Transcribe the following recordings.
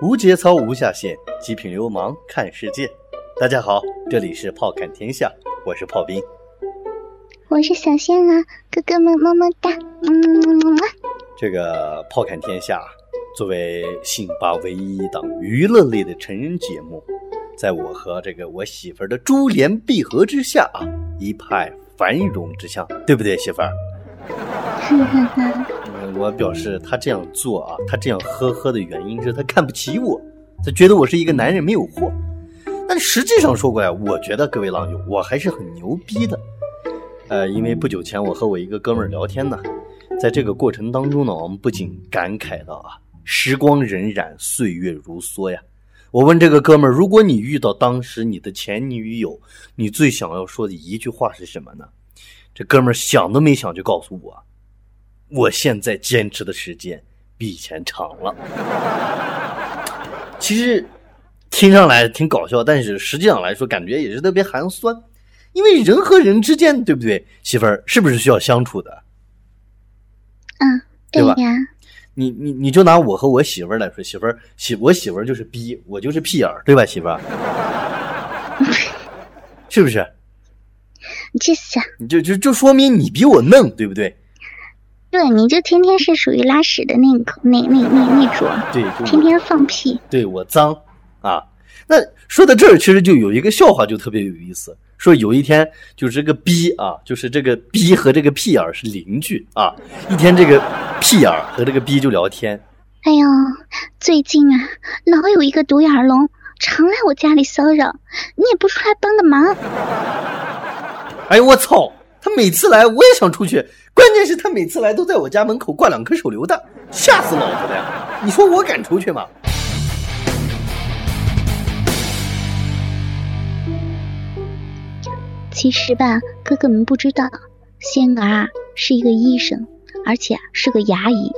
无节操无下限，极品流氓看世界。大家好，这里是炮看天下，我是炮兵。我是小仙啊，哥哥们么么哒，嗯。这个炮看天下作为辛巴唯一一档娱乐类的成人节目，在我和这个我媳妇儿的珠联璧合之下啊，一派繁荣之象，对不对，媳妇儿？我表示他这样做啊，他这样呵呵的原因是他看不起我，他觉得我是一个男人没有货。但实际上说过呀，我觉得各位狼友，我还是很牛逼的。呃，因为不久前我和我一个哥们儿聊天呢，在这个过程当中呢，我们不仅感慨到啊，时光荏苒，岁月如梭呀。我问这个哥们儿，如果你遇到当时你的前女友，你最想要说的一句话是什么呢？这哥们儿想都没想就告诉我，我现在坚持的时间比以前长了。其实听上来挺搞笑，但是实际上来说，感觉也是特别寒酸。因为人和人之间，对不对，媳妇儿是不是需要相处的？嗯，对吧？呀。你你你就拿我和我媳妇儿来说，媳妇儿媳我媳妇儿就是逼，我就是屁眼儿，对吧，媳妇儿？是不是？这是。你就就就说明你比我嫩，对不对？对，你就天天是属于拉屎的那口那那那那种，对，天天放屁。对我脏啊！那说到这儿，其实就有一个笑话，就特别有意思。说有一天，就是这个逼啊，就是这个逼和这个屁眼儿是邻居啊。一天，这个屁眼儿和这个逼就聊天。哎呦，最近啊，老有一个独眼龙常来我家里骚扰，你也不出来帮个忙。哎呦我操！他每次来，我也想出去，关键是他每次来都在我家门口挂两颗手榴弹，吓死老子了呀！你说我敢出去吗？其实吧，哥哥们不知道，仙儿啊是一个医生，而且是个牙医。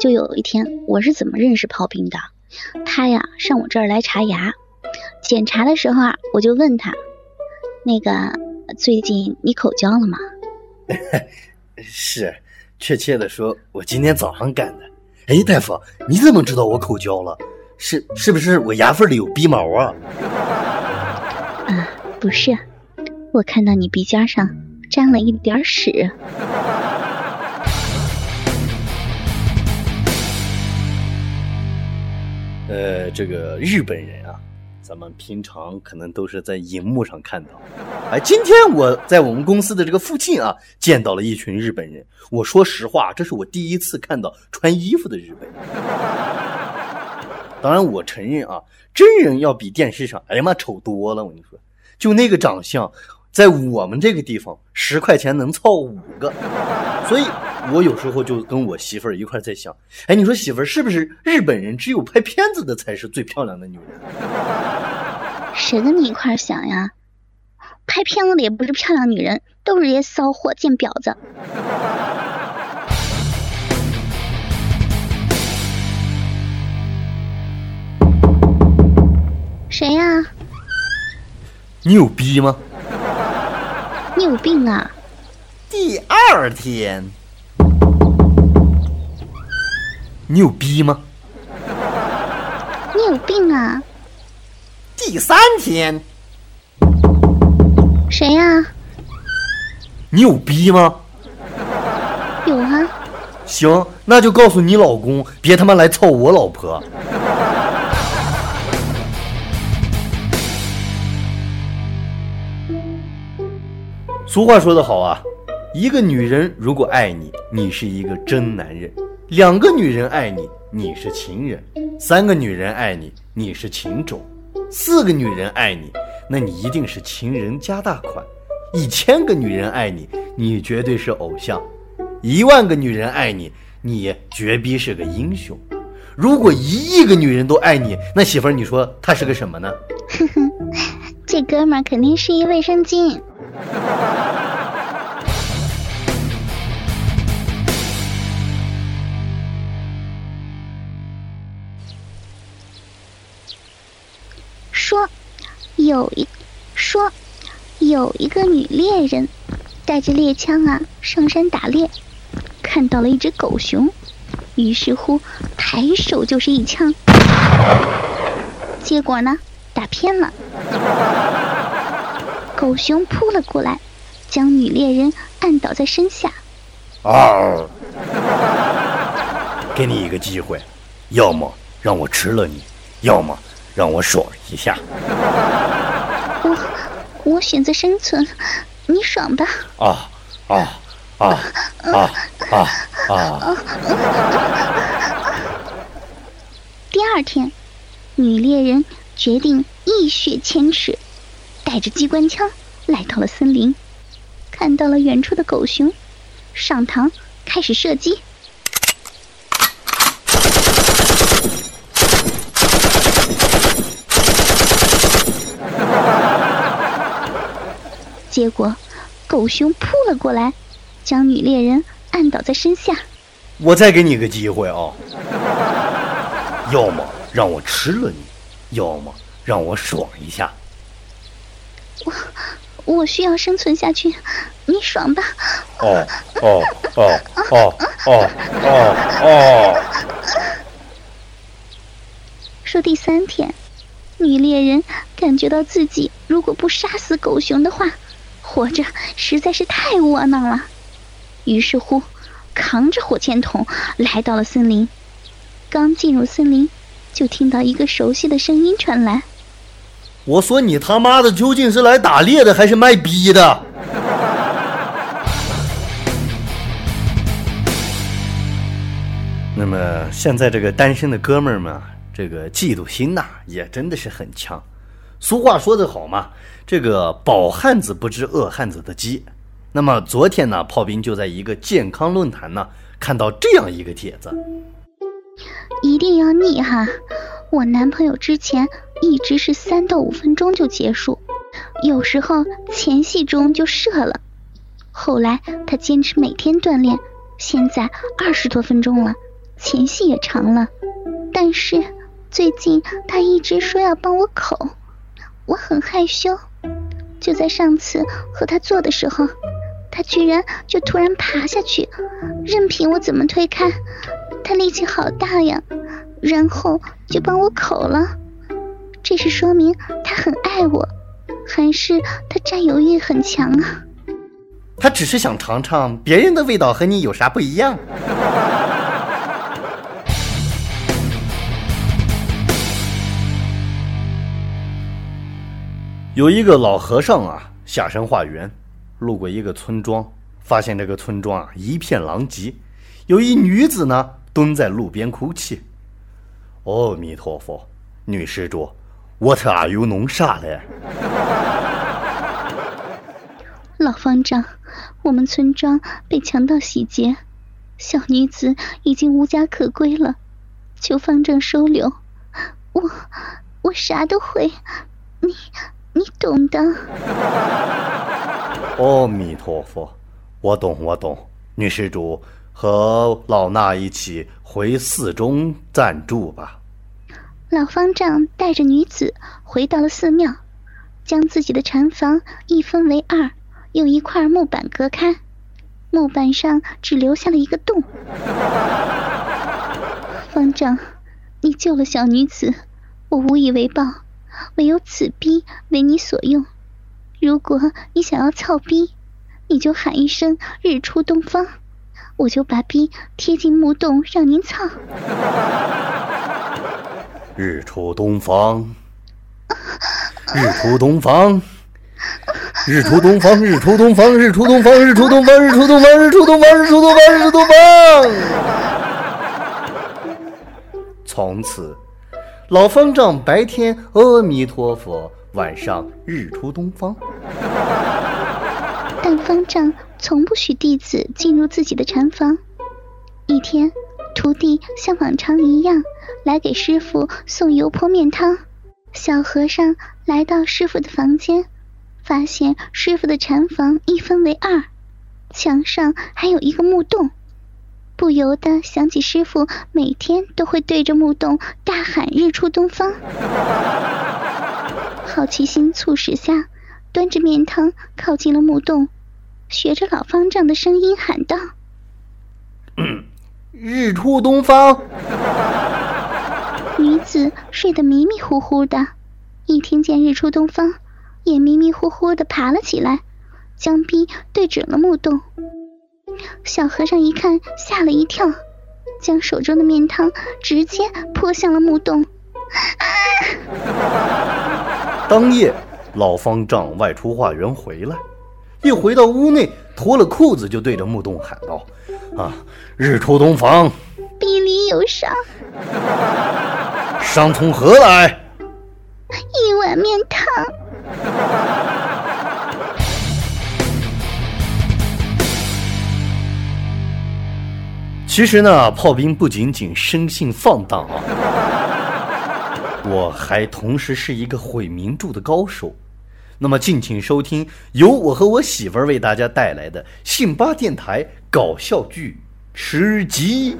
就有一天，我是怎么认识炮兵的？他呀上我这儿来查牙，检查的时候啊，我就问他，那个最近你口交了吗？是，确切的说，我今天早上干的。哎，大夫，你怎么知道我口交了？是是不是我牙缝里有鼻毛啊？啊，不是。我看到你鼻尖上沾了一点屎。呃，这个日本人啊，咱们平常可能都是在荧幕上看到。哎，今天我在我们公司的这个附近啊，见到了一群日本人。我说实话，这是我第一次看到穿衣服的日本人。当然，我承认啊，真人要比电视上，哎呀妈，丑多了。我跟你说，就那个长相。在我们这个地方，十块钱能凑五个，所以我有时候就跟我媳妇儿一块在想，哎，你说媳妇儿是不是日本人只有拍片子的才是最漂亮的女人？谁跟你一块想呀？拍片子的也不是漂亮女人，都是些骚货贱婊子。谁呀？你有逼吗？你有病啊！第二天，你有逼吗？你有病啊！第三天，谁呀？你有逼吗？有啊。行，那就告诉你老公，别他妈来操我老婆。俗话说得好啊，一个女人如果爱你，你是一个真男人；两个女人爱你，你是情人；三个女人爱你，你是情种；四个女人爱你，那你一定是情人加大款；一千个女人爱你，你绝对是偶像；一万个女人爱你，你绝逼是个英雄。如果一亿个女人都爱你，那媳妇儿，你说她是个什么呢？哼哼，这哥们儿肯定是一卫生巾。有一说，有一个女猎人带着猎枪啊上山打猎，看到了一只狗熊，于是乎抬手就是一枪，结果呢，打偏了，狗熊扑了过来，将女猎人按倒在身下。啊！给你一个机会，要么让我吃了你，要么让我爽一下。我我选择生存，你爽吧。啊啊啊啊啊啊！第二天，女猎人决定一雪前耻，带着机关枪来到了森林，看到了远处的狗熊，上膛开始射击。结果，狗熊扑了过来，将女猎人按倒在身下。我再给你个机会啊！要么让我吃了你，要么让我爽一下。我我需要生存下去，你爽吧。哦哦哦哦哦哦哦！说第三天，女猎人感觉到自己如果不杀死狗熊的话，活着实在是太窝囊了。于是乎，扛着火箭筒来到了森林。刚进入森林，就听到一个熟悉的声音传来：“我说你他妈的究竟是来打猎的还是卖逼的？” 那么现在这个单身的哥们儿们，这个嫉妒心呐，也真的是很强。俗话说得好嘛，这个饱汉子不知饿汉子的饥。那么昨天呢，炮兵就在一个健康论坛呢，看到这样一个帖子。一定要腻哈！我男朋友之前一直是三到五分钟就结束，有时候前戏中就射了。后来他坚持每天锻炼，现在二十多分钟了，前戏也长了。但是最近他一直说要帮我口，我很害羞。就在上次和他做的时候，他居然就突然爬下去，任凭我怎么推开。他力气好大呀，然后就帮我口了，这是说明他很爱我，还是他占有欲很强啊？他只是想尝尝别人的味道和你有啥不一样。有一个老和尚啊，下山化缘，路过一个村庄，发现这个村庄啊一片狼藉，有一女子呢。蹲在路边哭泣。阿弥陀佛，女施主，What are you 弄啥嘞？老方丈，我们村庄被强盗洗劫，小女子已经无家可归了，求方丈收留。我我啥都会，你你懂的。阿弥陀佛，我懂我懂，女施主。和老衲一起回寺中暂住吧。老方丈带着女子回到了寺庙，将自己的禅房一分为二，用一块木板隔开，木板上只留下了一个洞。方丈，你救了小女子，我无以为报，唯有此逼为你所用。如果你想要操逼，你就喊一声“日出东方”。我就把逼贴进木洞，让您操。日出东方，日出东方，日出东方，日出东方，日出东方，日出东方，日出东方，日出东方，日出东方，日出东方。从此，老方丈白天阿弥陀佛，晚上日出东方。但方丈从不许弟子进入自己的禅房。一天，徒弟像往常一样来给师傅送油泼面汤。小和尚来到师傅的房间，发现师傅的禅房一分为二，墙上还有一个木洞，不由得想起师傅每天都会对着木洞大喊“日出东方”。好奇心促使下。端着面汤靠近了木洞，学着老方丈的声音喊道：“嗯日出东方。”女子睡得迷迷糊糊的，一听见日出东方，也迷迷糊糊的爬了起来，将逼对准了木洞。小和尚一看，吓了一跳，将手中的面汤直接泼向了木洞。当夜，老方丈外出化缘回来，一回到屋内，脱了裤子就对着木洞喊道：“啊，日出东方，臂里有伤，伤从何来？一碗面汤。”其实呢，炮兵不仅仅生性放荡啊，我还同时是一个毁名著的高手。那么，敬请收听由我和我媳妇儿为大家带来的信巴电台搞笑剧《吃鸡》。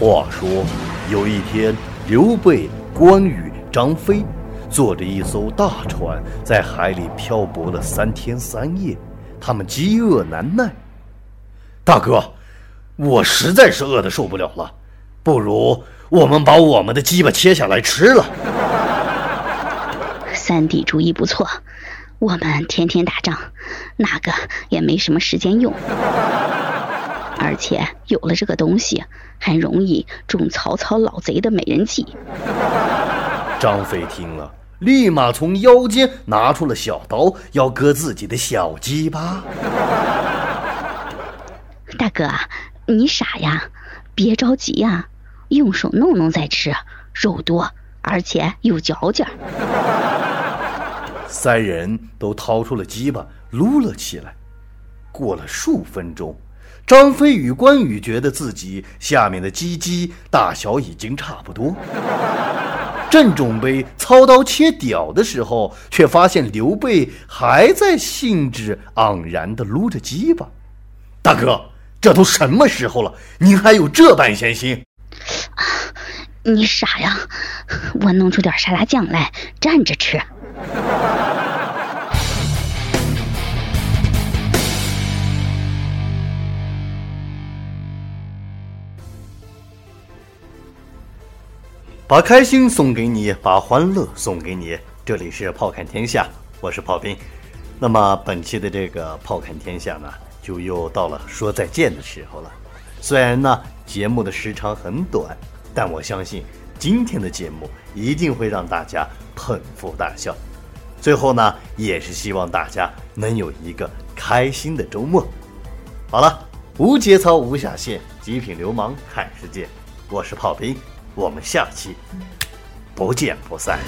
话说，有一天，刘备、关羽、张飞。坐着一艘大船在海里漂泊了三天三夜，他们饥饿难耐。大哥，我实在是饿得受不了了，不如我们把我们的鸡巴切下来吃了。三弟主意不错，我们天天打仗，那个也没什么时间用，而且有了这个东西，还容易中曹操老贼的美人计。张飞听了。立马从腰间拿出了小刀，要割自己的小鸡巴。大哥，你傻呀？别着急呀，用手弄弄再吃，肉多而且有嚼劲儿。三人都掏出了鸡巴撸了起来。过了数分钟，张飞与关羽觉得自己下面的鸡鸡大小已经差不多。正准备操刀切屌的时候，却发现刘备还在兴致盎然地撸着鸡巴。大哥，这都什么时候了，您还有这般闲心？你傻呀！我弄出点沙拉酱来蘸着吃。把开心送给你，把欢乐送给你。这里是炮看天下，我是炮兵。那么本期的这个炮看天下呢，就又到了说再见的时候了。虽然呢节目的时长很短，但我相信今天的节目一定会让大家捧腹大笑。最后呢，也是希望大家能有一个开心的周末。好了，无节操无下限，极品流氓看世界，我是炮兵。我们下期不见不散。